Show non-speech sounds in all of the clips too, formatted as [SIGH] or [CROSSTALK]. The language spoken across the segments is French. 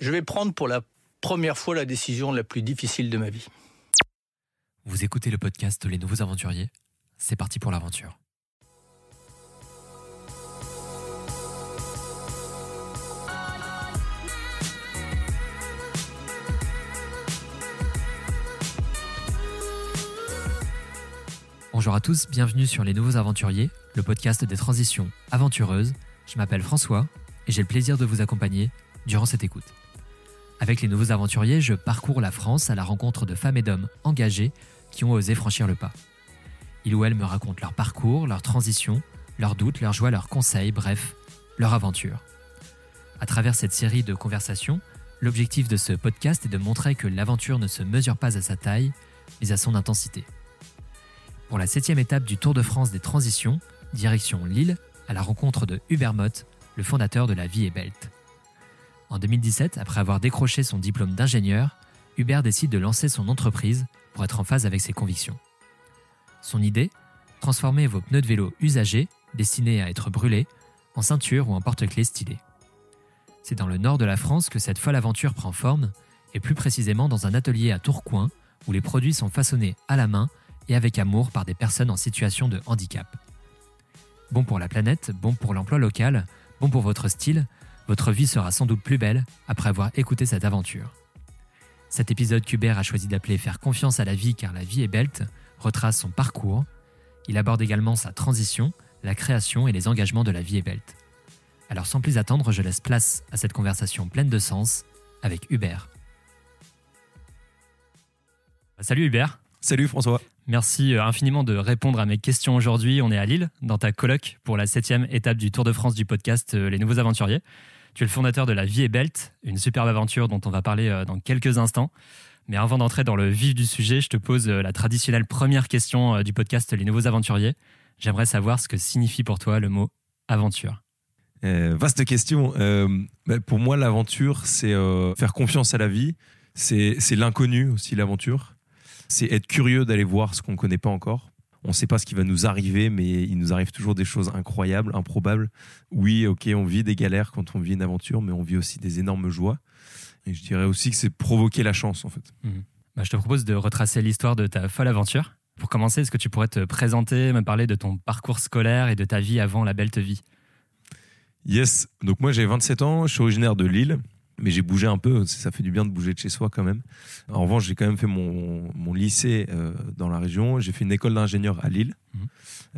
Je vais prendre pour la première fois la décision la plus difficile de ma vie. Vous écoutez le podcast Les Nouveaux Aventuriers C'est parti pour l'aventure. Bonjour à tous, bienvenue sur Les Nouveaux Aventuriers, le podcast des transitions aventureuses. Je m'appelle François et j'ai le plaisir de vous accompagner durant cette écoute. Avec les nouveaux aventuriers, je parcours la France à la rencontre de femmes et d'hommes engagés qui ont osé franchir le pas. Ils ou elles me racontent leur parcours, leur transition, leurs doutes, leurs joies, leurs conseils, bref, leur aventure. À travers cette série de conversations, l'objectif de ce podcast est de montrer que l'aventure ne se mesure pas à sa taille, mais à son intensité. Pour la septième étape du Tour de France des transitions, direction Lille, à la rencontre de Hubert Mott, le fondateur de la Vie et Belt. En 2017, après avoir décroché son diplôme d'ingénieur, Hubert décide de lancer son entreprise pour être en phase avec ses convictions. Son idée Transformer vos pneus de vélo usagés, destinés à être brûlés, en ceinture ou en porte-clés stylés. C'est dans le nord de la France que cette folle aventure prend forme, et plus précisément dans un atelier à Tourcoing, où les produits sont façonnés à la main et avec amour par des personnes en situation de handicap. Bon pour la planète, bon pour l'emploi local, bon pour votre style, votre vie sera sans doute plus belle après avoir écouté cette aventure. Cet épisode qu'Hubert a choisi d'appeler Faire confiance à la vie car la vie est belle retrace son parcours. Il aborde également sa transition, la création et les engagements de la vie est belle. Alors sans plus attendre, je laisse place à cette conversation pleine de sens avec Hubert. Salut Hubert. Salut François. Merci euh, infiniment de répondre à mes questions aujourd'hui. On est à Lille, dans ta colloque, pour la septième étape du Tour de France du podcast euh, Les Nouveaux Aventuriers. Tu es le fondateur de La Vie est Belt, une superbe aventure dont on va parler euh, dans quelques instants. Mais avant d'entrer dans le vif du sujet, je te pose la traditionnelle première question du podcast Les Nouveaux Aventuriers. J'aimerais savoir ce que signifie pour toi le mot aventure. vaste question. Bah, pour moi, l'aventure, c'est faire confiance à la vie. C'est l'inconnu aussi, l'aventure c'est être curieux d'aller voir ce qu'on ne connaît pas encore. On ne sait pas ce qui va nous arriver, mais il nous arrive toujours des choses incroyables, improbables. Oui, ok, on vit des galères quand on vit une aventure, mais on vit aussi des énormes joies. Et je dirais aussi que c'est provoquer la chance, en fait. Mhm. Bah, je te propose de retracer l'histoire de ta folle aventure. Pour commencer, est-ce que tu pourrais te présenter, me parler de ton parcours scolaire et de ta vie avant la belle vie? Yes, donc moi j'ai 27 ans, je suis originaire de Lille mais j'ai bougé un peu, ça fait du bien de bouger de chez soi quand même. En revanche, j'ai quand même fait mon, mon lycée euh, dans la région. J'ai fait une école d'ingénieur à Lille mhm.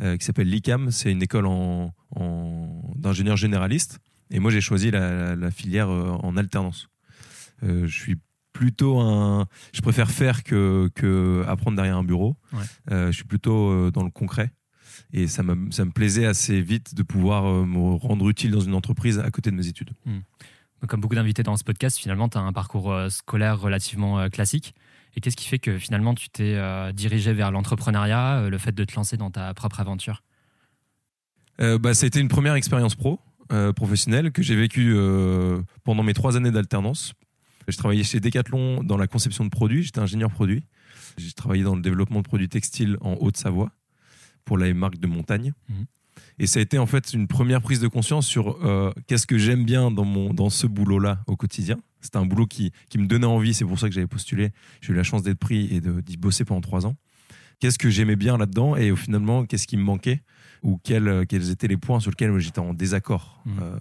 euh, qui s'appelle l'ICAM. C'est une école en, en d'ingénieur généraliste. Et moi, j'ai choisi la, la, filière euh, en alternance. je suis plutôt un. Je préfère faire que, que apprendre derrière un bureau. je suis plutôt dans le concret. Et ça, ça me plaisait assez vite de pouvoir me rendre utile dans une entreprise à côté de mes études. Mhm. Comme beaucoup d'invités dans ce podcast, finalement, tu as un parcours euh, scolaire relativement euh, classique. Et qu'est-ce qui fait que finalement tu t'es euh, dirigé vers l'entrepreneuriat, le fait de te lancer dans ta propre aventure? Euh, bah, C'était une première expérience pro, professionnelle, que j'ai vécue pendant mes trois années d'alternance. Je travaillais chez Decathlon dans la conception de produits, j'étais ingénieur produit. J'ai travaillé dans le développement de produits textiles en Haute-Savoie pour la marque de montagne. Mmh. Et ça a été en fait une première prise de conscience sur euh, qu'est-ce que j'aime bien dans, mon, dans ce boulot-là au quotidien. C'était un boulot qui, qui me donnait envie, c'est pour ça que j'avais postulé. J'ai eu la chance d'être pris et d'y bosser pendant trois ans. Qu'est-ce que j'aimais bien là-dedans et finalement, qu'est-ce qui me manquait ou quels, quels étaient les points sur lesquels j'étais en désaccord mmh. euh,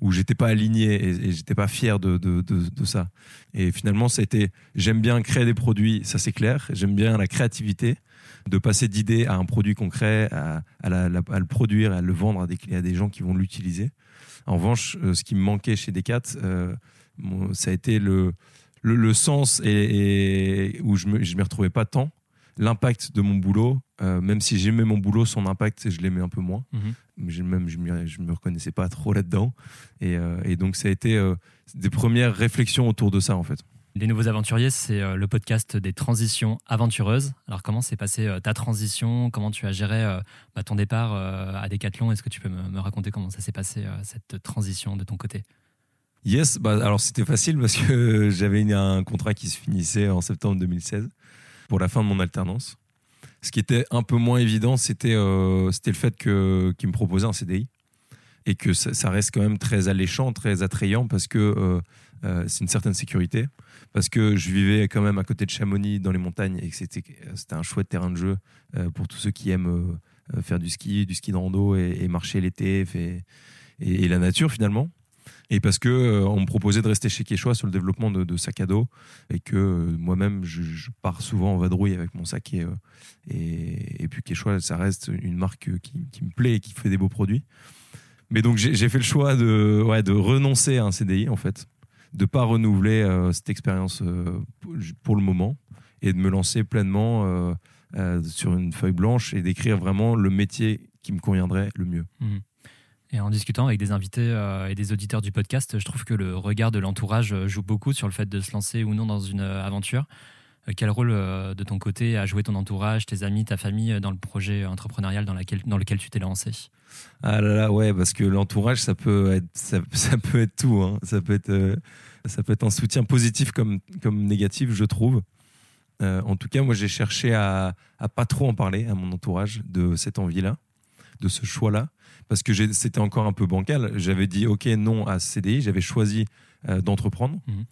où j'étais pas aligné et, et j'étais pas fier de, de, de, de, ça. Et finalement, ça a été j'aime bien créer des produits, ça c'est clair. J'aime bien la créativité de passer d'idée à un produit concret, à, le produire, à le vendre à des, à des gens qui vont l'utiliser. En revanche, euh, ce qui me manquait chez Decat, euh, ça a été le, le, sens et, où je ne me, retrouvais pas tant. L'impact de mon boulot, euh, même si j'aimais mon boulot, son impact, je l'aimais un peu moins. Mhm. Même je ne me reconnaissais pas trop là-dedans. Et, et, donc, ça a été des premières réflexions autour de ça, en fait. Les Nouveaux Aventuriers, c'est euh, le podcast des transitions aventureuses. Alors, comment s'est passée euh, ta transition? Comment tu as géré euh, bah, ton départ à Decathlon? Est-ce que tu peux me, raconter comment ça s'est passé, cette transition de ton côté? Yes, bah, alors c'était facile parce que [LAUGHS] j'avais un contrat qui se finissait en septembre 2016 pour la fin de mon alternance. Ce qui était un peu moins évident, c'était le fait qu'ils me proposaient un CDI. et que ça, reste quand même très alléchant, très attrayant parce que euh, euh, c'est une certaine sécurité, parce que je vivais quand même à côté de Chamonix dans les montagnes et que c'était un chouette terrain de jeu euh, pour tous ceux qui aiment euh, euh, faire du ski, du ski de rando et, marcher l'été et, la nature finalement. Et parce que on me proposait de rester chez Quechua sur le développement de, de sacs à dos et que moi-même je, pars souvent en vadrouille avec mon sac et, puis Quechua ça reste une marque qui, me plaît et qui fait des beaux produits. Mais donc j'ai fait le choix de renoncer à un CDI en fait, de pas renouveler euh, cette expérience euh, pour le moment et de me lancer pleinement euh, sur une feuille blanche et d'écrire vraiment le métier qui me conviendrait le mieux. Et en discutant avec des invités et des auditeurs du podcast, je trouve que le regard de l'entourage joue beaucoup sur le fait de se lancer ou non dans une aventure. Euh, Quel rôle euh, de ton côté a joué ton entourage, tes amis, ta famille euh, dans le projet entrepreneurial dans, laquelle- dans lequel tu t'es lancé? Ah là là, ouais, parce que l'entourage, ça peut être, ça, ça peut être tout. hein. Ça peut être, ça peut être un soutien positif comme, comme négatif, je trouve. Euh, en tout cas, moi, j'ai cherché à, à pas trop en parler à mon entourage de cette envie-là, de ce choix-là, parce que c'était encore un peu bancal. J'avais dit OK, non à CDI. J'avais choisi euh, d'entreprendre. Mhm.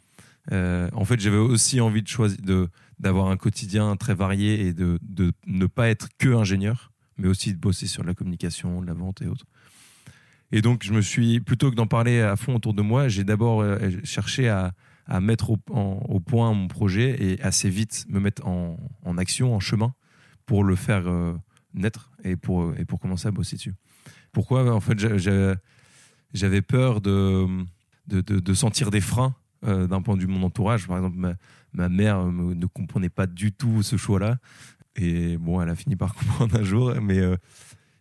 Euh, en fait, j'avais aussi envie de choisir, de d'avoir un quotidien très varié et de, de ne pas être que ingénieur, mais aussi de bosser sur la communication, la vente et autres. Et donc, je me suis, plutôt que d'en parler à fond autour de moi, j'ai d'abord euh, cherché à, à mettre au, au point mon projet et assez vite me mettre en, en action, en chemin, pour le faire euh, naître et pour, et pour commencer à bosser dessus. Pourquoi? En fait, j'a- j'a- j'avais peur de, de- de sentir des freins euh, d'un point de vue de mon entourage. Par exemple, ma, ma mère euh, ne comprenait pas du tout ce choix-là. Et bon, elle a fini par [LAUGHS] comprendre un jour. Mais euh,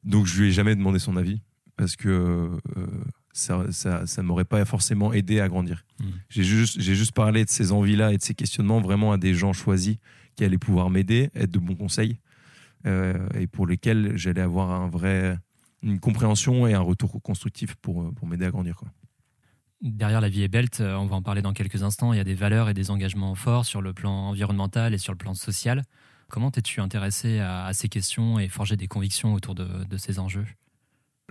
donc, je lui ai jamais demandé son avis parce que ça, ça, ça m'aurait pas forcément aidé à grandir. Mhm. J'ai juste, juste parlé de ces envies-là et de ces questionnements vraiment à des gens choisis qui allaient pouvoir m'aider, être de bons conseils et pour lesquels j'allais avoir un vrai, une compréhension et un retour constructif pour, pour m'aider à grandir. Quoi. Derrière la vie est belle, euh, on va en parler dans quelques instants, il y a des valeurs et des engagements forts sur le plan environnemental et sur le plan social. Comment t'es-tu intéressé à, ces questions et forger des convictions autour de, ces enjeux?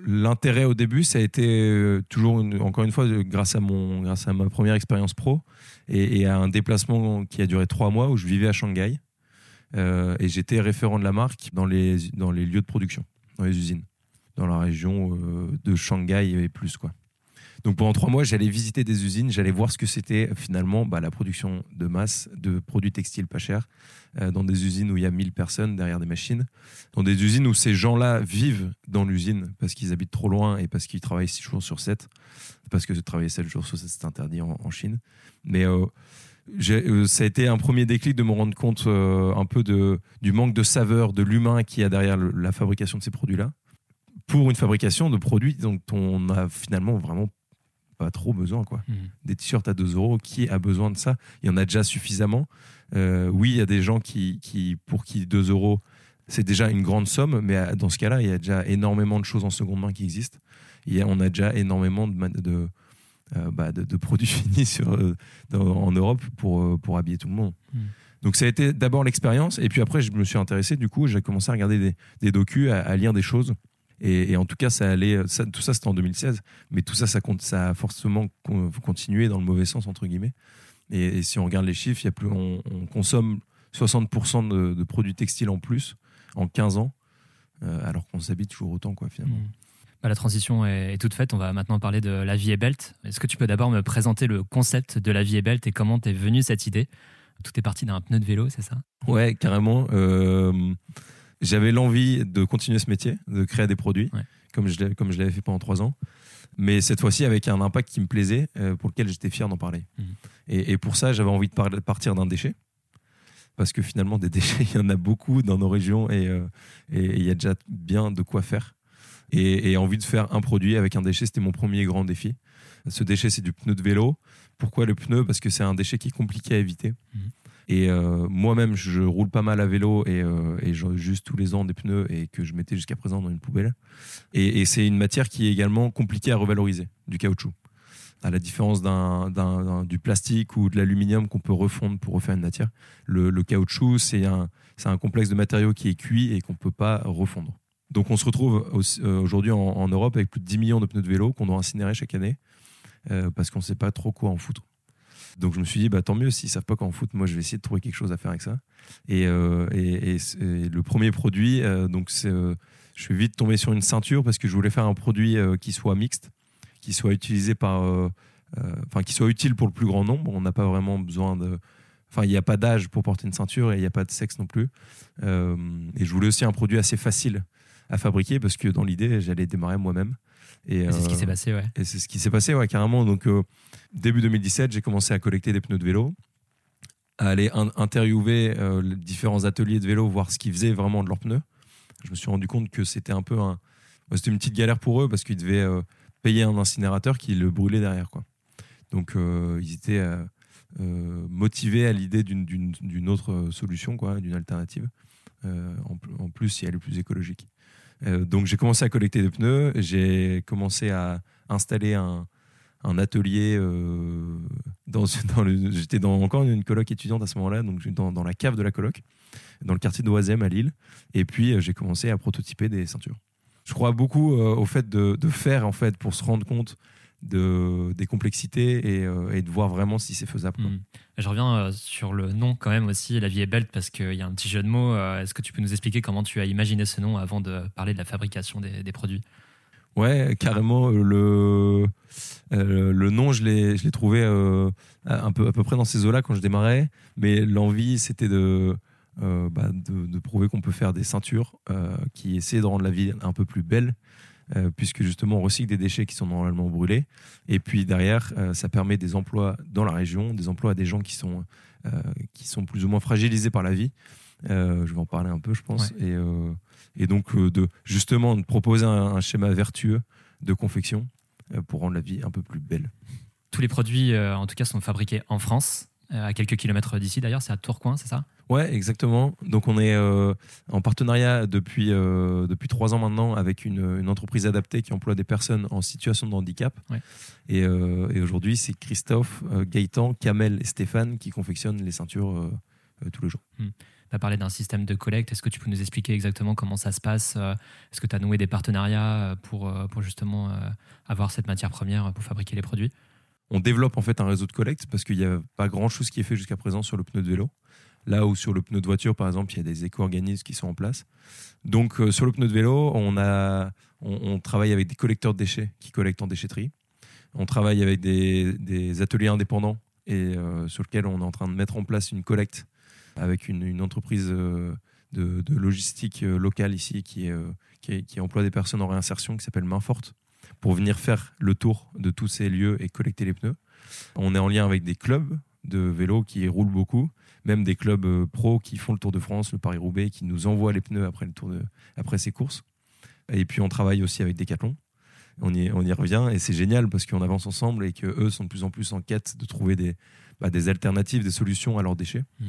L'intérêt au début, ça a été euh, toujours, encore une fois, euh, grâce à, mon, grâce à ma première expérience pro et, à un déplacement qui a duré trois mois où je vivais à Shanghai. Et j'étais référent de la marque dans les, dans les lieux de production, dans les usines, dans la région de Shanghai et plus. Quoi. Donc pendant trois mois, j'allais visiter des usines, j'allais voir ce que c'était finalement bah, la production de masse de produits textiles pas chers, euh, dans des usines où il y a 1000 personnes derrière des machines, dans des usines où ces gens-là vivent dans l'usine parce qu'ils habitent trop loin et parce qu'ils travaillent 6 jours sur 7, parce que travailler 7 jours sur 7 c'est interdit en, Chine. Mais euh, euh, ça a été un premier déclic de me rendre compte un peu du manque de saveur de l'humain qui y a derrière la fabrication de ces produits-là pour une fabrication de produits dont on a finalement vraiment pas trop besoin quoi des t-shirts à 2 euros, qui a besoin de ça? Il y en a déjà suffisamment. Euh, oui, il y a des gens qui, qui, pour qui 2 euros, c'est déjà une grande somme, mais à- dans ce cas-là, il y a déjà énormément de choses en seconde main qui existent. A- on a déjà énormément de, de, euh, bah, de, de produits [LAUGHS] finis sur, euh, dans- en Europe pour, euh, pour habiller tout le monde. Mm. Donc ça a été d'abord l'expérience, et puis après je me suis intéressé, du coup j'ai commencé à regarder des, des docus, à, à lire des choses. Et, et en tout cas, ça allait, ça, tout ça c'était en 2016, mais tout ça, ça, compte, ça a forcément con- continué dans le mauvais sens, entre guillemets. Et, et si on regarde les chiffres, y a plus, on, on consomme 60% de, de produits textiles en plus en 15 ans, euh, alors qu'on s'habite toujours autant, quoi, finalement. Mm. Bah, la transition est, est toute faite. On va maintenant parler de la vie est belt. Est-ce que tu peux d'abord me présenter le concept de la vie est belt et comment t'es venue cette idée? Tout est parti d'un pneu de vélo, c'est ça? Ouais, carrément. Euh, J'avais l'envie de continuer ce métier, de créer des produits, Ouais. comme je l'ai- comme je l'avais fait pendant trois ans. Mais cette fois-ci avec un impact qui me plaisait, euh, pour lequel j'étais fier d'en parler. Mhm. Et, et pour ça, j'avais envie de par- partir d'un déchet. Parce que finalement, des [LAUGHS] déchets, il y en a beaucoup dans nos régions et euh, il y a déjà bien de quoi faire. Et, et envie de faire un produit avec un déchet, c'était mon premier grand défi. Ce déchet, c'est du pneu de vélo. Pourquoi le pneu? Parce que c'est un déchet qui est compliqué à éviter. Mhm. Et euh, moi-même, je roule pas mal à vélo et, euh, et je juste tous les ans des pneus et que je mettais jusqu'à présent dans une poubelle. Et, c'est une matière qui est également compliquée à revaloriser, du caoutchouc. À la différence du plastique ou de l'aluminium qu'on peut refondre pour refaire une matière, le, caoutchouc, c'est un, complexe de matériaux qui est cuit et qu'on peut pas refondre. Donc on se retrouve aujourd'hui en, Europe avec plus de 10 millions de pneus de vélo qu'on doit incinérer chaque année parce qu'on ne sait pas trop quoi en foutre. Donc je me suis dit, bah, tant mieux, s'ils ne savent pas quoi en foutre, moi je vais essayer de trouver quelque chose à faire avec ça. Et, et, le premier produit, donc c'est, je suis vite tombé sur une ceinture parce que je voulais faire un produit qui soit mixte, qui soit utilisé par euh, enfin, qui soit utile pour le plus grand nombre. On n'a pas vraiment besoin de. Enfin, il n'y a pas d'âge pour porter une ceinture et il n'y a pas de sexe non plus. Euh, et je voulais aussi un produit assez facile à fabriquer parce que dans l'idée, j'allais démarrer moi-même. Et, c'est ce qui s'est passé, ouais. Et c'est ce qui s'est passé, ouais, carrément. Donc, euh, début 2017, j'ai commencé à collecter des pneus de vélo, à aller interviewer les différents ateliers de vélo, voir ce qu'ils faisaient vraiment de leurs pneus. Je me suis rendu compte que c'était un peu un. C'était une petite galère pour eux parce qu'ils devaient payer un incinérateur qui le brûlait derrière, quoi. Donc euh, ils étaient euh, euh, motivés à l'idée d'une autre solution, quoi, d'une alternative. En, plus, si elle est plus écologique. Donc j'ai commencé à collecter des pneus, j'ai commencé à installer un, atelier dans, j'étais dans encore une coloc étudiante à ce moment-là donc dans, la cave de la coloc dans le quartier d'Oisem à Lille. Et puis j'ai commencé à prototyper des ceintures. Je crois beaucoup au fait de, faire en fait pour se rendre compte de, des complexités euh, et, de voir vraiment si c'est faisable. Hmm. Je reviens euh, sur le nom quand même aussi, La vie est belle, parce qu'il y a un petit jeu de mots. Euh, est-ce que tu peux nous expliquer comment tu as imaginé ce nom avant de parler de la fabrication des, produits? Ouais, carrément. Le, le nom, je l'ai trouvé un peu, à peu près dans ces eaux-là quand je démarrais, mais l'envie, c'était de, bah, de, de, prouver qu'on peut faire des ceintures qui essaient de rendre la vie un peu plus belle euh, puisque justement on recycle des déchets qui sont normalement brûlés. Et puis derrière, euh, ça permet des emplois dans la région, des emplois à des gens qui sont, euh, qui sont plus ou moins fragilisés par la vie. je vais en parler un peu, je pense. Et, et, donc, de, justement, de proposer un, schéma vertueux de confection pour rendre la vie un peu plus belle. Tous les produits, en tout cas, sont fabriqués en France, à quelques kilomètres d'ici d'ailleurs, c'est à Tourcoing, c'est ça? Ouais, exactement. Donc on est euh, en partenariat depuis, euh, depuis trois ans maintenant avec une, une, entreprise adaptée qui emploie des personnes en situation de handicap. Et, euh, et aujourd'hui, c'est Christophe, Gaëtan, Kamel et Stéphane qui confectionnent les ceintures tous les jours. Hmm. Tu as parlé d'un système de collecte. Est-ce que tu peux nous expliquer exactement comment ça se passe? Est-ce que tu as noué des partenariats pour, pour justement avoir cette matière première pour fabriquer les produits? On développe en fait un réseau de collecte parce qu'il n'y a pas grand-chose qui est fait jusqu'à présent sur le pneu de vélo. Là où sur le pneu de voiture, par exemple, il y a des éco-organismes qui sont en place. Donc euh, sur le pneu de vélo, on, a, on, travaille avec des collecteurs de déchets qui collectent en déchetterie. On travaille avec des, ateliers indépendants et euh, sur lesquels on est en train de mettre en place une collecte avec une, entreprise euh, de, logistique locale ici qui, emploie des personnes en réinsertion qui s'appelle Main Forte pour venir faire le tour de tous ces lieux et collecter les pneus. On est en lien avec des clubs de vélo qui roulent beaucoup même des clubs euh, pro qui font le Tour de France, le Paris-Roubaix, qui nous envoient les pneus après, le tour de, après ces courses. Et puis on travaille aussi avec Decathlon. On y, on y revient et c'est génial parce qu'on avance ensemble et qu'eux sont de plus en plus en quête de trouver des, bah, des alternatives, des solutions à leurs déchets. Mmh.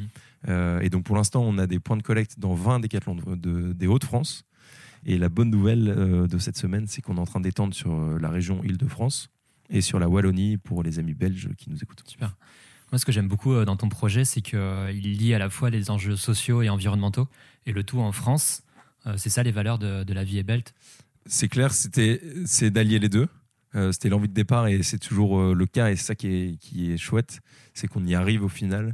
Euh, et donc pour l'instant, on a des points de collecte dans 20 Decathlon de, des Hauts-de-France. Et la bonne nouvelle euh, de cette semaine, c'est qu'on est en train d'étendre sur la région Île-de-France et sur la Wallonie pour les amis belges qui nous écoutent. Super. Moi, ce que j'aime beaucoup euh, dans ton projet, c'est qu'il euh, lie à la fois les enjeux sociaux et environnementaux, et le tout en France. Euh, c'est ça les valeurs de, la vie et belt? C'est clair, c'était, c'est d'allier les deux. c'était l'envie de départ et c'est toujours le cas et c'est ça qui est, qui est chouette, c'est qu'on y arrive au final.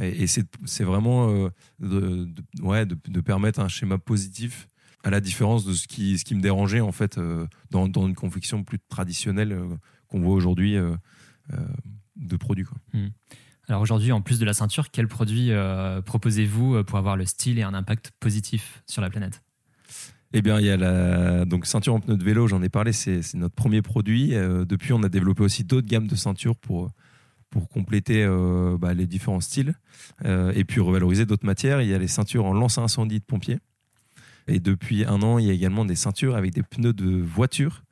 Et, c'est, vraiment de, ouais, de, permettre un schéma positif à la différence de ce qui, ce qui me dérangeait en fait dans, dans une confection plus traditionnelle qu'on voit aujourd'hui de produits. Quoi. Hmm. Alors aujourd'hui, en plus de la ceinture, quels produits euh, proposez-vous euh, pour avoir le style et un impact positif sur la planète? Eh bien, il y a la donc ceinture en pneu de vélo, j'en ai parlé, c'est notre premier produit. Euh, depuis, on a développé aussi d'autres gammes de ceintures pour, pour compléter bah, les différents styles et puis revaloriser d'autres matières. Il y a les ceintures en lance incendie de pompiers. Et depuis un an, il y a également des ceintures avec des pneus de voiture.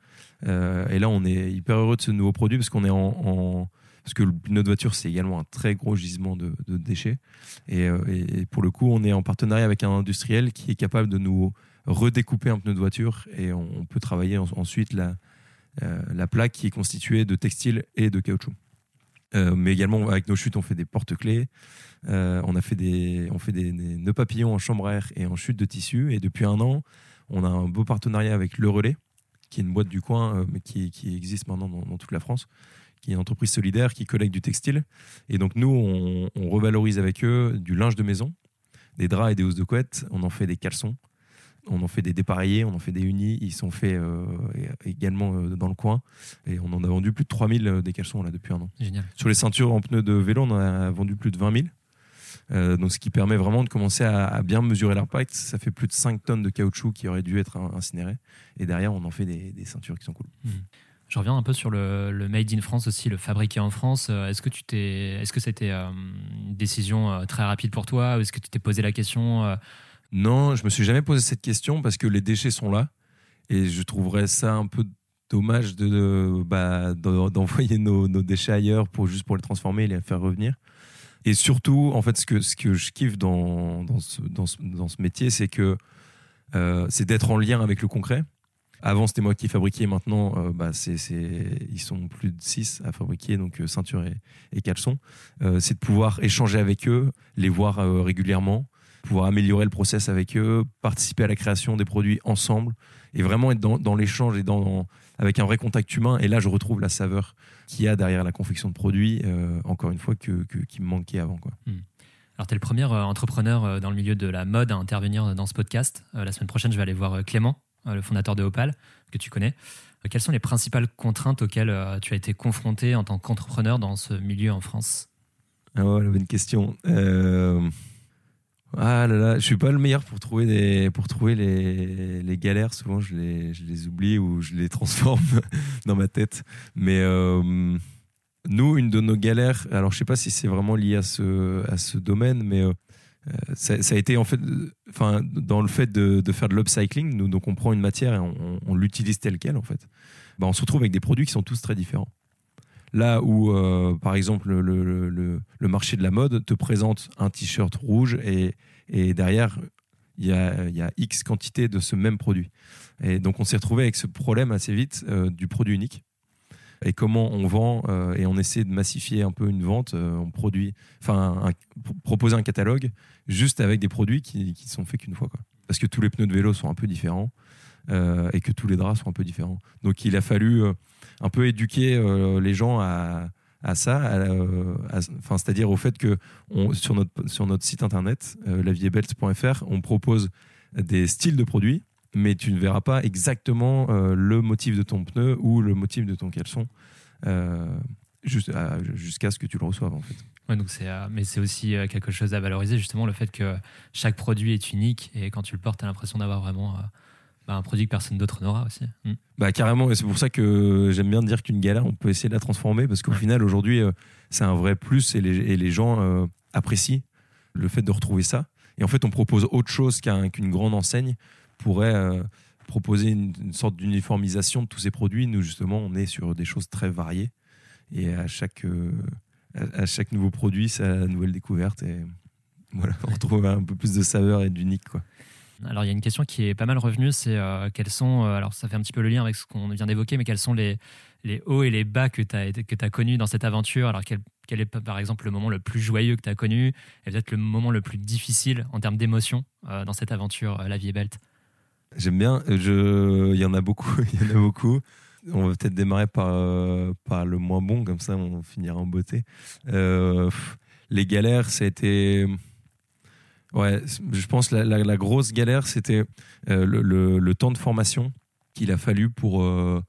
et là, on est hyper heureux de ce nouveau produit parce qu'on est en parce que le pneu de voiture, c'est également un très gros gisement de, déchets. Euh, et, pour le coup, on est en partenariat avec un industriel qui est capable de nous redécouper un pneu de voiture et on, peut travailler ensuite la, euh, la plaque qui est constituée de textile et de caoutchouc. Euh, mais également avec nos chutes, on fait des porte-clés, on a fait des, on fait des, nœuds papillons en chambre à air et en chute de tissu. Et depuis un an, On a un beau partenariat avec Le Relais, qui est une boîte du coin, euh, mais qui, qui existe maintenant dans, toute la France, qui est une entreprise solidaire qui collecte du textile. Et donc nous, on, on revalorise avec eux du linge de maison, des draps et des housses de couette. On en fait des caleçons. On en fait des dépareillés, on en fait des unis. Ils sont faits euh, également euh, dans le coin. Et on en a vendu plus de 3000 euh, des caleçons là, depuis un an. Génial. Sur les ceintures en pneus de vélo, on en a vendu plus de 20 000. Euh, donc, ce qui permet vraiment de commencer à, à bien mesurer l'impact. Ça fait plus de 5 tonnes de caoutchouc qui auraient dû être in- incinérées. Et derrière, on en fait des, des ceintures qui sont cool. Je reviens un peu sur le, le made in France aussi, le fabriqué en France. Est-ce que tu t'es, est-ce que c'était une décision très rapide pour toi ou est-ce que tu t'es posé la question Non, je me suis jamais posé cette question parce que les déchets sont là. Et je trouverais ça un peu dommage de, bah, d'en- d'envoyer nos, nos déchets ailleurs pour juste pour les transformer et les faire revenir. Et surtout, en fait, ce que, ce que je kiffe dans, dans, ce, dans, dans ce métier, c'est que euh, c'est d'être en lien avec le concret. Avant, c'était moi qui fabriquais. Maintenant, euh, bah, ils sont plus de 6 à fabriquer, donc euh, ceinture et, et caleçon. C'est de pouvoir échanger avec eux, les voir régulièrement, pouvoir améliorer le process avec eux, participer à la création des produits ensemble et vraiment être dans, dans l'échange et dans, avec un vrai contact humain. Et là, je retrouve la saveur qu'il y a derrière la confection de produits, euh, encore une fois, que, que- qui me manquait avant. Quoi. Alors, tu es le premier euh, entrepreneur euh, dans le milieu de la mode à intervenir dans ce podcast. La semaine prochaine, je vais aller voir Clément, le fondateur de Opal, que tu connais. Quelles sont les principales contraintes auxquelles tu as été confronté en tant qu'entrepreneur dans ce milieu en France? Ah ouais, la bonne question. Euh, Ah là là, je suis pas le meilleur pour trouver, des... pour trouver les... les galères. Souvent, je les... je les oublie ou je les transforme [LAUGHS] dans ma tête. Mais euh, nous, une de nos galères, alors je sais pas si c'est vraiment lié à ce, à ce domaine, mais euh, ça, a été en fait, enfin, dans le fait de, de faire de l'upcycling, nous, donc on prend une matière et on, on l'utilise telle quelle en fait. Bah, on se retrouve avec des produits qui sont tous très différents. Là où, euh, par exemple, le, marché de la mode te présente un t-shirt rouge et, derrière, il y a, X quantité de ce même produit. Et donc, on s'est retrouvé avec ce problème assez vite euh, du produit unique. Et comment on vend euh, et on essaie de massifier un peu une vente. on produit, enfin, proposer un catalogue juste avec des produits qui, qui sont faits qu'une fois. Parce que tous les pneus de vélo sont un peu différents euh, et que tous les draps sont un peu différents. Donc, il a fallu euh, un peu éduquer euh, les gens à, ça, enfin, c'est-à-dire au fait que on, sur, notre, sur notre site internet, laviebelt.fr, on propose des styles de produits, mais tu ne verras pas exactement le motif de ton pneu ou le motif de ton caleçon jusqu'à ce que tu le reçoives en fait. Ouais, donc mais c'est aussi quelque chose à valoriser, justement, le fait que chaque produit est unique et quand tu le portes, tu as l'impression d'avoir vraiment bah, un produit que personne d'autre n'aura aussi. Mm. Bah carrément, et c'est pour ça que j'aime bien dire qu'une galère, on peut essayer de la transformer parce qu'au Ouais. final, aujourd'hui, euh, c'est un vrai plus et les, et les gens euh, apprécient le fait de retrouver ça. Et en fait, on propose autre chose qu'un- qu'une grande enseigne pourrait euh, proposer une, une sorte d'uniformisation de tous ces produits. Nous, justement, on est sur des choses très variées et à chaque, euh, à, à chaque nouveau produit, c'est la nouvelle découverte et voilà, on [LAUGHS] retrouve un peu plus de saveur et d'unique. quoi. Alors, il y a une question qui est pas mal revenue, c'est euh, quels sont, euh, alors ça fait un petit peu le lien avec ce qu'on vient d'évoquer, mais quels sont les, les hauts et les bas que tu as, as connus dans cette aventure? Alors, quel, quel est par exemple le moment le plus joyeux que tu as connu et peut-être le moment le plus difficile en termes d'émotion euh, dans cette aventure La vie est belle? J'aime bien. Je... Il y en a beaucoup. [LAUGHS] Il y en a beaucoup. On va peut-être démarrer par, par le moins bon, comme ça on finira en beauté. Les galères, ça a été. Ouais, je pense que la, la- la grosse galère, c'était euh, le, le- le temps de formation qu'il a fallu pour, euh,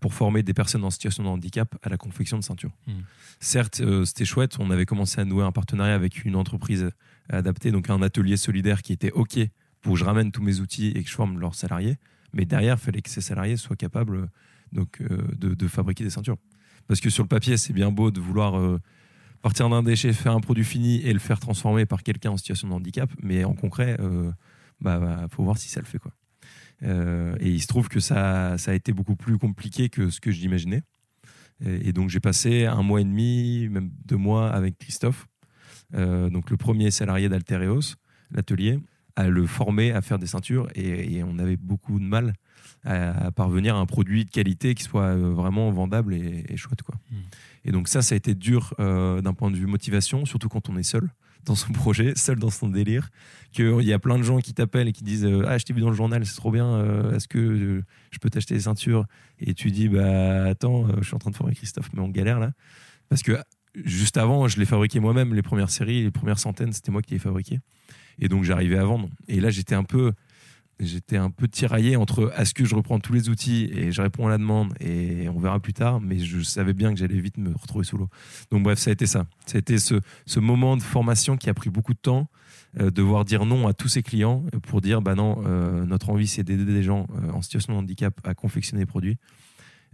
pour former des personnes en situation de handicap à la confection de ceintures. Mm. Certes, euh, c'était chouette. On avait commencé à nouer un partenariat avec une entreprise adaptée, donc un atelier solidaire qui était OK pour que je ramène tous mes outils et que je forme leurs salariés. Mais derrière, il fallait que ces salariés soient capables donc, de, de fabriquer des ceintures. Parce que sur le papier, c'est bien beau de vouloir partir d'un déchet, faire un produit fini et le faire transformer par quelqu'un en situation de handicap. Mais en concret, il bah, bah, faut voir si ça le fait. Quoi. Euh, et il se trouve que ça, ça a été beaucoup plus compliqué que ce que j'imaginais. Et, et donc j'ai passé un mois et demi, même deux mois avec Christophe, euh, donc le premier salarié d'Altereos, l'atelier, à le former à faire des ceintures. Et on avait beaucoup de mal à, à parvenir à un produit de qualité qui soit euh, vraiment vendable et, et chouette. Quoi. Mm. Et donc ça, ça a été dur euh, d'un point de vue motivation, surtout quand on est seul. dans son [LAUGHS] projet, seul dans son délire, qu'il y a plein de gens qui t'appellent et qui disent euh, Ah, je t'ai vu dans le journal, c'est trop bien, euh, est-ce que euh, je peux t'acheter des ceintures? Et tu dis Bah attends, je suis en train de former Christophe, mais on galère là. Parce que juste avant, je les fabriquais moi-même, les premières séries, les premières centaines, c'était moi qui les fabriquais. Et donc j'arrivais à vendre. Et là, j'étais un peu j'étais un peu tiraillé entre est-ce que je reprends tous les outils et je réponds à la demande et on verra plus tard, mais je savais bien que j'allais vite me retrouver sous l'eau. Donc bref, ça a été ça. Été ce, ce moment de formation qui a pris beaucoup de temps, euh, devoir dire non à tous ses clients pour dire bah non, euh, notre envie c'est d'aider des gens euh, en situation de handicap à confectionner des produits.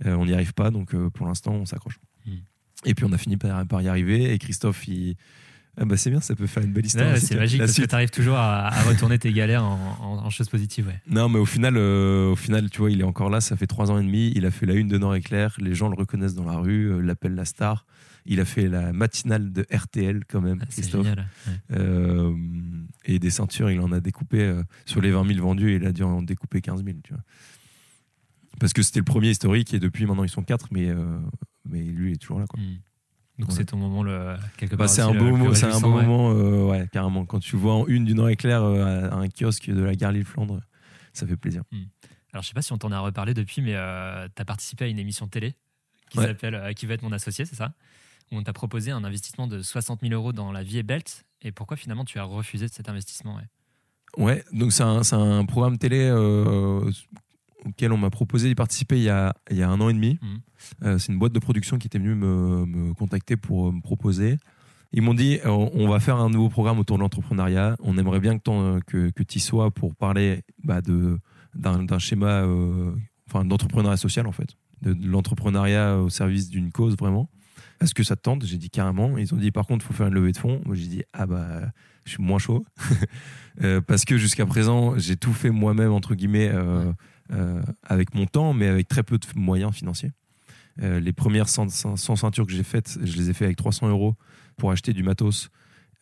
on n'y arrive pas, donc pour l'instant on s'accroche. Hmm. Et puis on a fini par, par y arriver et Christophe il ah bah c'est bien, ça peut faire une belle histoire. c'est magique parce que tu arrives toujours à, [LAUGHS] retourner tes galères en, choses positives. Ouais. Non, mais au final, euh, au final, tu vois, il est encore là, ça fait trois ans et demi. Il a fait la une de Nord Éclair, les gens le reconnaissent dans la rue, euh, l'appellent la star. Il a fait la matinale de RTL quand même, ah, Christophe. Génial, euh, et des ceintures, il en a découpé sur les 20 000 vendus, il a dû en découper 15 000. Tu vois. Parce que c'était le premier historique et depuis maintenant ils sont quatre, mais, mais lui il est toujours là. Quoi. Hmm. Donc c'est ton moment le, quelque bah, part. c'est un beau moment, c'est un beau moment, euh, ouais, carrément. Quand tu vois en une du Nord éclair euh, un kiosque de la gare Lille-Flandre, ça fait plaisir. Hmm. Alors je sais pas si on t'en a reparlé depuis, mais euh, tu as participé à une émission de télé qui s'appelle Qui va être mon associé, c'est ça? Où on t'a proposé un investissement de 60 000 euros dans la vie et Belt. Et pourquoi finalement tu as refusé cet investissement Ouais, ouais donc c'est un, un, programme télé auquel on m'a proposé d'y participer il y, a, il y a un an et demi. Mmh. Euh, c'est une boîte de production qui était venue me, me contacter pour euh, me proposer. Ils m'ont dit euh, on va faire un nouveau programme autour de l'entrepreneuriat. On aimerait bien que, que, que tu y sois pour parler bah, de, d'un, schéma enfin, d'entrepreneuriat social, en fait. De, l'entrepreneuriat au service d'une cause, vraiment. Est-ce que ça te tente? J'ai dit carrément. Ils ont dit par contre, il faut faire une levée de fonds. Moi, j'ai dit ah bah, je suis moins chaud. [LAUGHS] parce que jusqu'à présent, j'ai tout fait moi-même, entre guillemets. Avec mon temps, mais avec très peu de moyens financiers. Euh, les premières 100, ceintures que j'ai faites, je les ai fait avec 300 euros pour acheter du matos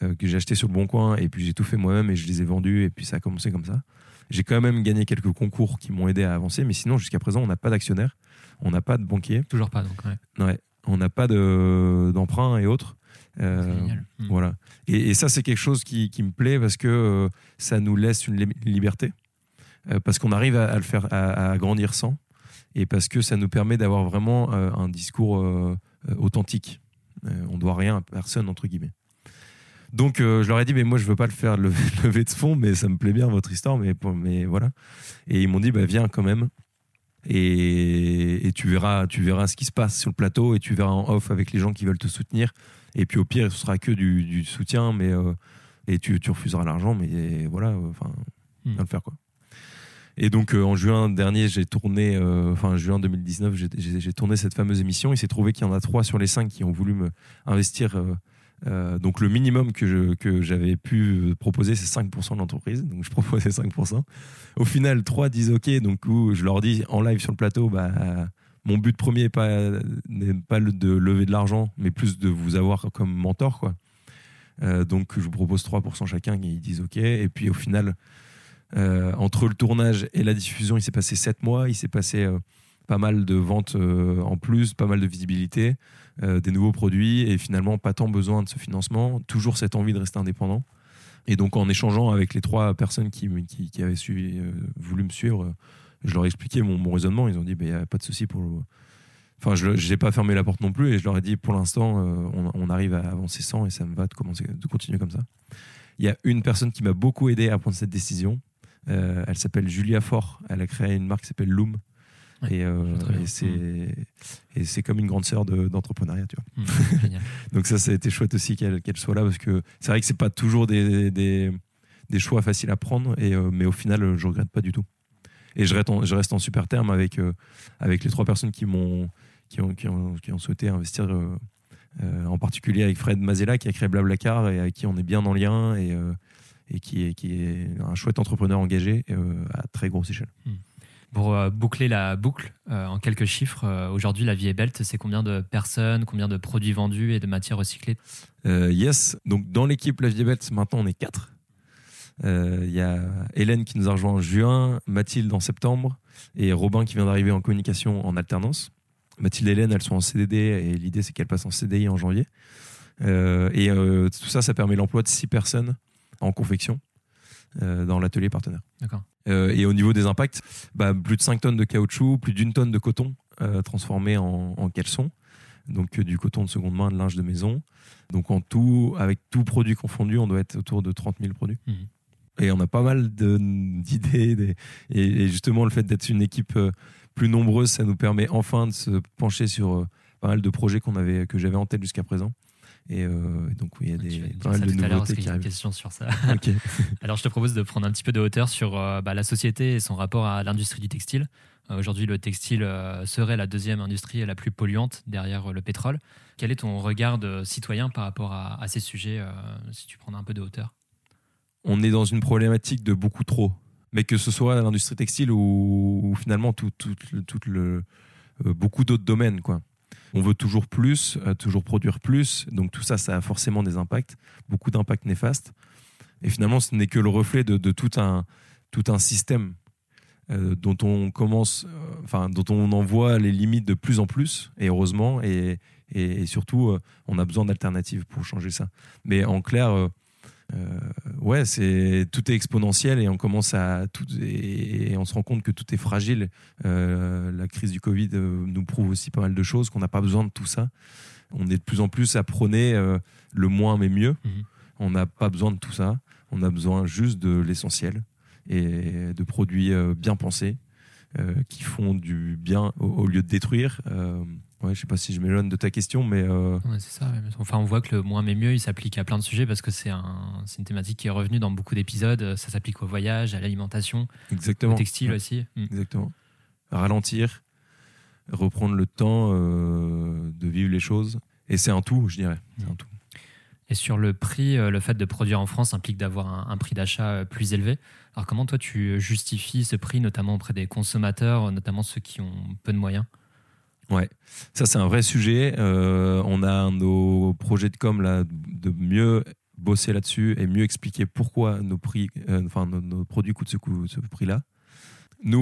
euh, que j'ai acheté sur le bon coin, et puis j'ai tout fait moi-même et je les ai vendus, et puis ça a commencé comme ça. J'ai quand même gagné quelques concours qui m'ont aidé à avancer, mais sinon, jusqu'à présent, on n'a pas d'actionnaire, on n'a pas de banquier. Toujours pas, donc, ouais. on n'a pas d'emprunt et autres. Hmm. Voilà. Et, ça, c'est quelque chose qui, qui, me plaît parce que ça nous laisse une liberté. Euh, parce qu'on arrive à, le faire, à, grandir sans, et parce que ça nous permet d'avoir vraiment euh, un discours euh, authentique. on doit rien à personne entre guillemets. Donc je leur ai dit mais moi je veux pas le faire [LAUGHS] lever de fond mais ça me plaît bien votre histoire mais mais voilà et ils m'ont dit bah viens quand même et, tu verras tu verras ce qui se passe sur le plateau et tu verras en off avec les gens qui veulent te soutenir et puis au pire ce sera que du, soutien mais et tu, tu refuseras l'argent mais voilà enfin hmm. va le faire quoi et donc euh, en juin dernier, j'ai tourné, euh, enfin juin 2019, j'ai tourné cette fameuse émission. Il s'est trouvé qu'il y en a trois sur les cinq qui ont voulu me investir. Euh, donc le minimum que j'avais pu proposer, c'est 5% de l'entreprise. Donc je proposais 5%. Au final, trois disent OK. Donc je leur dis en live sur le plateau, bah mon but premier n'est pas, de lever de l'argent, mais plus de vous avoir comme mentor. Donc je vous propose 3% chacun, ils disent OK. Et puis au final, euh, entre le tournage et la diffusion, il s'est passé sept mois. Il s'est passé euh, pas mal de ventes euh, en plus, pas mal de visibilité, des nouveaux produits et finalement pas tant besoin de ce financement. Toujours cette envie de rester indépendant. Et donc en échangeant avec les trois personnes qui, avaient voulu me suivre, je leur ai expliqué mon, raisonnement. Ils ont dit, il n'y a pas de souci pour... Enfin, je n'ai pas fermé la porte non plus et je leur ai dit, pour l'instant, on, arrive à avancer sans et ça me va de continuer comme ça. Il y a une personne qui m'a beaucoup aidé à prendre cette décision. Euh, elle s'appelle Julia Fort. Elle a créé une marque qui s'appelle Loom. Euh, et, c'est comme une grande sœur d'entrepreneuriat, tu vois. Mm, [LAUGHS] Donc ça, ça a été chouette aussi qu'elle soit là parce que c'est vrai que c'est pas toujours des, des, choix faciles à prendre, et, euh, mais au final, je regrette pas du tout. Et je reste en, je reste en super terme avec, avec les trois personnes qui m'ont qui ont, qui, ont, qui ont, souhaité investir, en particulier avec Fred Mazella qui a créé Blablacar et avec qui on est bien en lien et et qui est, qui est un chouette entrepreneur engagé euh, à très grosse échelle. Hmm. Pour euh, boucler la boucle euh, en quelques chiffres, aujourd'hui la vie est belle, c'est combien de personnes, combien de produits vendus et de matières recyclées? Yes, donc dans l'équipe La vie est belle, maintenant on est quatre. Il y a Hélène qui nous a rejoint en juin, Mathilde en septembre et Robin qui vient d'arriver en communication en alternance. Mathilde et Hélène, elles sont en CDD et l'idée c'est qu'elles passent en CDI en janvier. Euh, et euh, tout ça, ça permet l'emploi de six personnes en confection euh, dans l'atelier partenaire. D'accord. Euh, et au niveau des impacts, bah, plus de 5 tonnes de caoutchouc, plus d'une tonne de coton euh, transformé en, en caleçon. Donc du coton de seconde main, de linge de maison. Donc en tout, avec tout produit confondu, on doit être autour de 30 000 produits. Mhm. Et on a pas mal d'idées. Et, et justement, le fait d'être une équipe plus nombreuse, ça nous permet enfin de se pencher sur pas mal de projets qu'on avait, que j'avais en tête jusqu'à présent. Et euh, donc, oui, il y a vas des, pas mal de nouveautés qui arrivent. question sur ça. [LAUGHS] Alors, je te propose de prendre un petit peu de hauteur sur euh, bah, la société et son rapport à l'industrie du textile. Euh, Aujourd'hui, le textile euh, serait la deuxième industrie la plus polluante derrière euh, le pétrole. Quel est ton regard de citoyen par rapport à, à ces sujets, euh, si tu prends un peu de hauteur? On est dans une problématique de beaucoup trop. Mais que ce soit l'industrie textile ou, ou finalement tout, tout, le- tout le, euh, beaucoup d'autres domaines. Quoi. On veut toujours plus, euh, toujours produire plus. Donc tout ça, ça a forcément des impacts, beaucoup d'impacts néfastes. Et finalement, ce n'est que le reflet de, tout, un, tout un système euh, dont on commence, euh, enfin, dont on en voit les limites de plus en plus, et heureusement, et, et, surtout, on a besoin d'alternatives pour changer ça. Mais en clair, ouais, c'est tout est exponentiel et on commence à tout et, et on se rend compte que tout est fragile. Euh, la crise du Covid euh, nous prouve aussi pas mal de choses qu'on n'a pas besoin de tout ça. On est de plus en plus à prôner euh, le moins mais mieux. Mhm. On n'a pas besoin de tout ça. On a besoin juste de l'essentiel et de produits euh, bien pensés euh, qui font du bien au, au lieu de détruire. Euh, ouais, je sais pas si je m'éloigne de ta question, mais euh, Ouais, c'est ça. Enfin, on voit que le moins mais mieux, il s'applique à plein de sujets parce que c'est un, c'est une thématique qui est revenue dans beaucoup d'épisodes. Ça s'applique au voyage, à l'alimentation, au textile Ouais. aussi. Mm. Exactement. Ralentir, reprendre le temps euh, de vivre les choses. Et c'est un tout, je dirais. C'est un tout. Et sur le prix, euh, le fait de produire en France implique d'avoir un, un prix d'achat euh, plus élevé. Alors comment toi tu justifies ce prix, notamment auprès des consommateurs, euh, notamment ceux qui ont peu de moyens? Ça, c'est un vrai sujet. Euh, on a nos projets de com là, de mieux bosser là-dessus et mieux expliquer pourquoi nos, prix, euh, enfin, nos, produits coûtent ce, prix-là. Nous,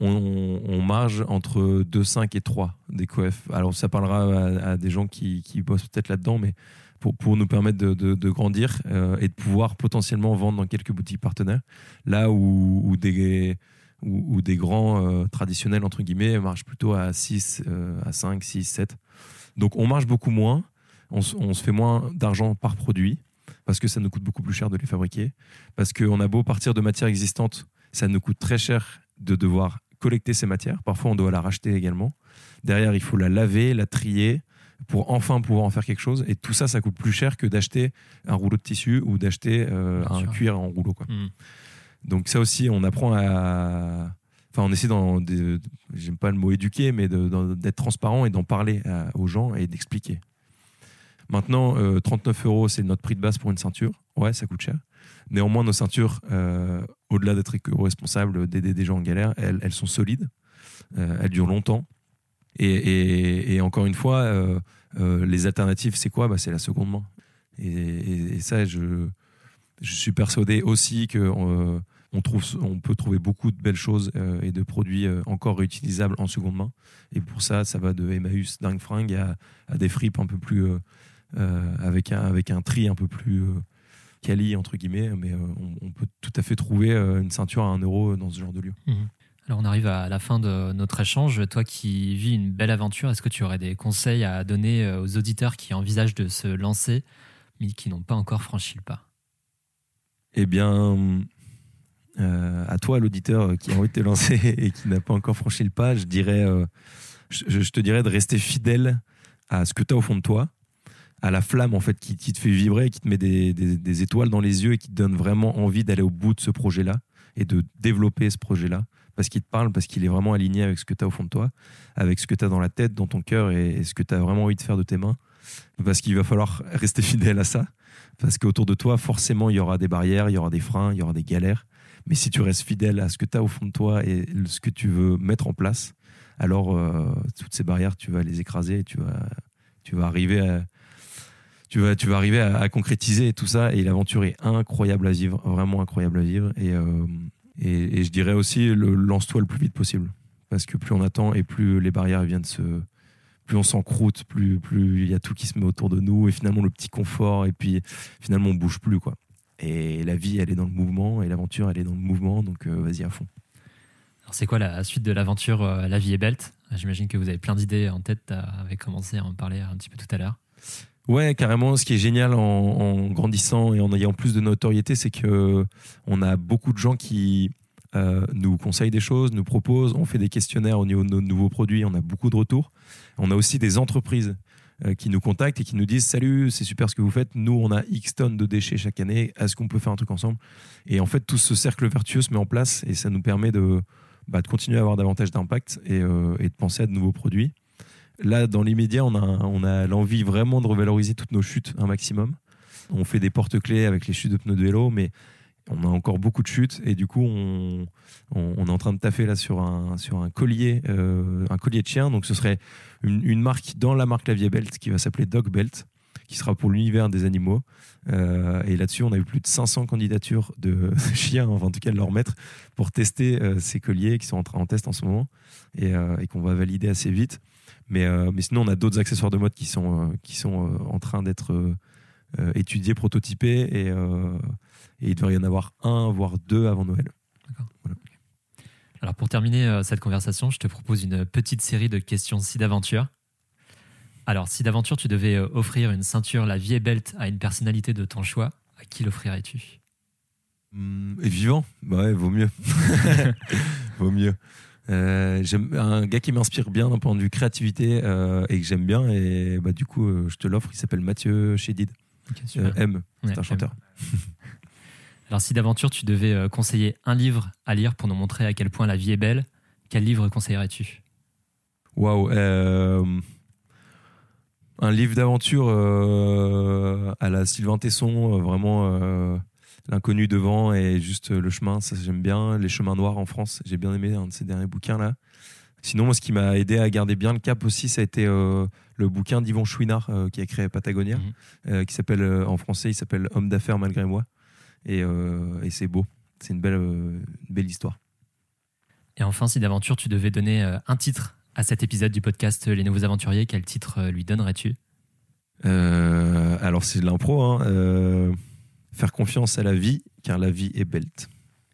on, marge entre 2,5 et 3 des coef. Alors, ça parlera à, des gens qui, bossent peut-être là-dedans, mais pour, nous permettre de, grandir euh, et de pouvoir potentiellement vendre dans quelques boutiques partenaires, là où des, où, où des grands euh, traditionnels, entre guillemets, marchent plutôt à 6, euh, à 5, 6, 7. Donc, on marche beaucoup moins, on, se fait moins d'argent par produit parce que ça nous coûte beaucoup plus cher de les fabriquer, parce qu'on a beau partir de matières existantes, ça nous coûte très cher de devoir collecter ces matières. Parfois, on doit la racheter également. Derrière, il faut la laver, la trier pour enfin pouvoir en faire quelque chose. Et tout ça, ça coûte plus cher que d'acheter un rouleau de tissu ou d'acheter euh, un sûr. cuir en rouleau. Quoi. Mm. Donc ça aussi, on apprend à... Enfin, on essaie dans des... J'aime pas le mot éduquer, mais de- d'être transparent et d'en parler aux gens et d'expliquer. Maintenant, euh, 39 euros, c'est notre prix de base pour une ceinture. Ouais, ça coûte cher. Néanmoins, nos ceintures, euh, au-delà d'être éco-responsables, d'aider des gens en galère, elles, sont solides. Euh, elles durent longtemps. Et, encore une fois, euh, euh, les alternatives, c'est quoi? Bah, C'est la seconde main. Et ça, je, je suis persuadé aussi que euh, on, trouve, on peut trouver beaucoup de belles choses euh, et de produits euh, encore réutilisables en seconde main. Et pour ça, ça va de Emmaüs dingue fringue à, des fripes un peu plus avec, un, avec un tri un peu plus quali entre guillemets. Mais on, peut tout à fait trouver une ceinture à 1 euro dans ce genre de lieu. Alors on arrive à la fin de notre échange. Toi qui vis une belle aventure, est-ce que tu aurais des conseils à donner aux auditeurs qui envisagent de se lancer mais qui n'ont pas encore franchi le pas? Eh bien, euh, à toi, l'auditeur qui a envie de te lancer [LAUGHS] et qui n'a pas encore franchi le pas, je dirais, euh, te dirais de rester fidèle à ce que tu as au fond de toi, à la flamme en fait qui, te fait vibrer, qui te met des, étoiles dans les yeux et qui te donne vraiment envie d'aller au bout de ce projet-là et de développer ce projet-là parce qu'il te parle, parce qu'il est vraiment aligné avec ce que tu as au fond de toi, avec ce que tu as dans la tête, dans ton cœur et ce que tu as vraiment envie de faire de tes mains. Parce qu'il va falloir rester fidèle à ça. Parce qu'autour de toi, forcément, il y aura des barrières, il y aura des freins, il y aura des galères. Mais si tu restes fidèle à ce que tu as au fond de toi et ce que tu veux mettre en place, alors euh, toutes ces barrières, tu vas les écraser et tu vas, tu vas arriver à, tu vas, tu vas arriver à, concrétiser tout ça. Et l'aventure est incroyable à vivre, vraiment incroyable à vivre. Et, euh, et, je dirais aussi, lance-toi le plus vite possible. Parce que plus on attend et plus les barrières viennent se, plus on s'encroute, plus plus il y a tout qui se met autour de nous et finalement le petit confort et puis finalement on bouge plus quoi. Et la vie elle est dans le mouvement et l'aventure elle est dans le mouvement donc euh, vas-y à fond. Alors c'est quoi la suite de l'aventure euh, La vie est belle? J'imagine que vous avez plein d'idées en tête, tu avais commencé à en parler un petit peu tout à l'heure. Ouais, carrément. Ce qui est génial en, en, grandissant et en ayant plus de notoriété, c'est que on a beaucoup de gens qui euh, nous conseillent des choses, nous proposent. On fait des questionnaires au niveau de nos nouveaux produits. On a beaucoup de retours. On a aussi des entreprises euh, qui nous contactent et qui nous disent Salut, c'est super ce que vous faites. Nous, on a X tonnes de déchets chaque année. Est-ce qu'on peut faire un truc ensemble? Et en fait, tout ce cercle vertueux se met en place et ça nous permet de, bah, continuer à avoir davantage d'impact et, euh, et, de penser à de nouveaux produits. Là, dans l'immédiat, on a l'envie vraiment de revaloriser toutes nos chutes un maximum. On fait des porte-clés avec les chutes de pneus de vélo, mais on a encore beaucoup de chutes et du coup on, est en train de taffer là sur un, collier euh, un collier de chien. Donc ce serait une, marque dans la marque Lavier Belt qui va s'appeler Dog Belt qui sera pour l'univers des animaux. Euh, et là-dessus on a eu plus de 500 candidatures de [LAUGHS] chiens enfin en tout cas de leur maître pour tester euh, ces colliers qui sont en, en test en ce moment et, qu'on va valider assez vite. Mais, sinon on a d'autres accessoires de mode qui sont en train d'être étudiés prototypés et et il devrait y en avoir un, voire deux avant Noël. Voilà. Alors pour terminer euh, cette conversation, je te propose une petite série de questions si d'aventure. Alors si d'aventure tu devais euh, offrir une ceinture La Vie est Belt à une personnalité de ton choix, à qui l'offrirais-tu? Mmh, Vivant? Bah ouais, vaut mieux. [LAUGHS] vaut mieux. Euh, j'aime un gars qui m'inspire bien d'un point de vue créativité euh, et que j'aime bien et bah du coup euh, je te l'offre il s'appelle Mathieu Chédid okay, M c'est un chanteur [LAUGHS] Alors, si d'aventure tu devais euh, conseiller un livre à lire pour nous montrer à quel point la vie est belle, quel livre conseillerais-tu? Waouh euh, Un livre d'aventure euh, à la Sylvain Tesson, vraiment l'inconnu devant et juste le chemin, ça j'aime bien. Les chemins noirs en France, j'ai bien aimé un de ces derniers bouquins là. Sinon, moi, ce qui m'a aidé à garder bien le cap aussi, ça a été le bouquin d'Yvon Chouinard qui a créé Patagonia, mmh. qui s'appelle en français, il s'appelle Homme d'affaires malgré moi. Et, euh, et c'est beau. C'est une belle, euh, une belle histoire. Et enfin, si d'aventure tu devais donner euh, un titre à cet épisode du podcast Les Nouveaux Aventuriers, quel titre lui donnerais-tu? Alors, c'est de l'impro. Hein, faire confiance à la vie, car la vie est belle.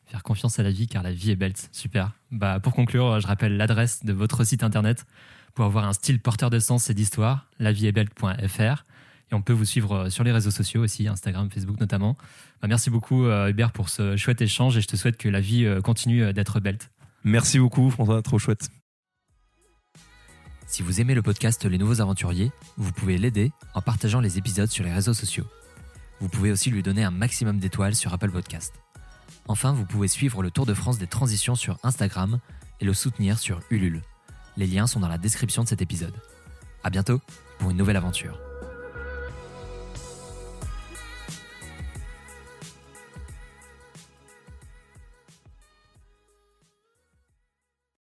Faire confiance à la vie, car la vie est belle. Super. Bah, pour conclure, je rappelle l'adresse de votre site internet pour avoir un style porteur de sens et d'histoire, laviebelt.fr. Et on peut vous suivre euh, sur les réseaux sociaux aussi, Instagram, Facebook notamment. Bah, merci beaucoup euh, Hubert pour ce chouette échange et je te souhaite que la vie euh, continue d'être belle. Merci beaucoup François, trop chouette. Si vous aimez le podcast Les Nouveaux Aventuriers, vous pouvez l'aider en partageant les épisodes sur les réseaux sociaux. Vous pouvez aussi lui donner un maximum d'étoiles sur Apple Podcast. Enfin, vous pouvez suivre le Tour de France des transitions sur Instagram et le soutenir sur Ulule. Les liens sont dans la description de cet épisode. À bientôt pour une nouvelle aventure.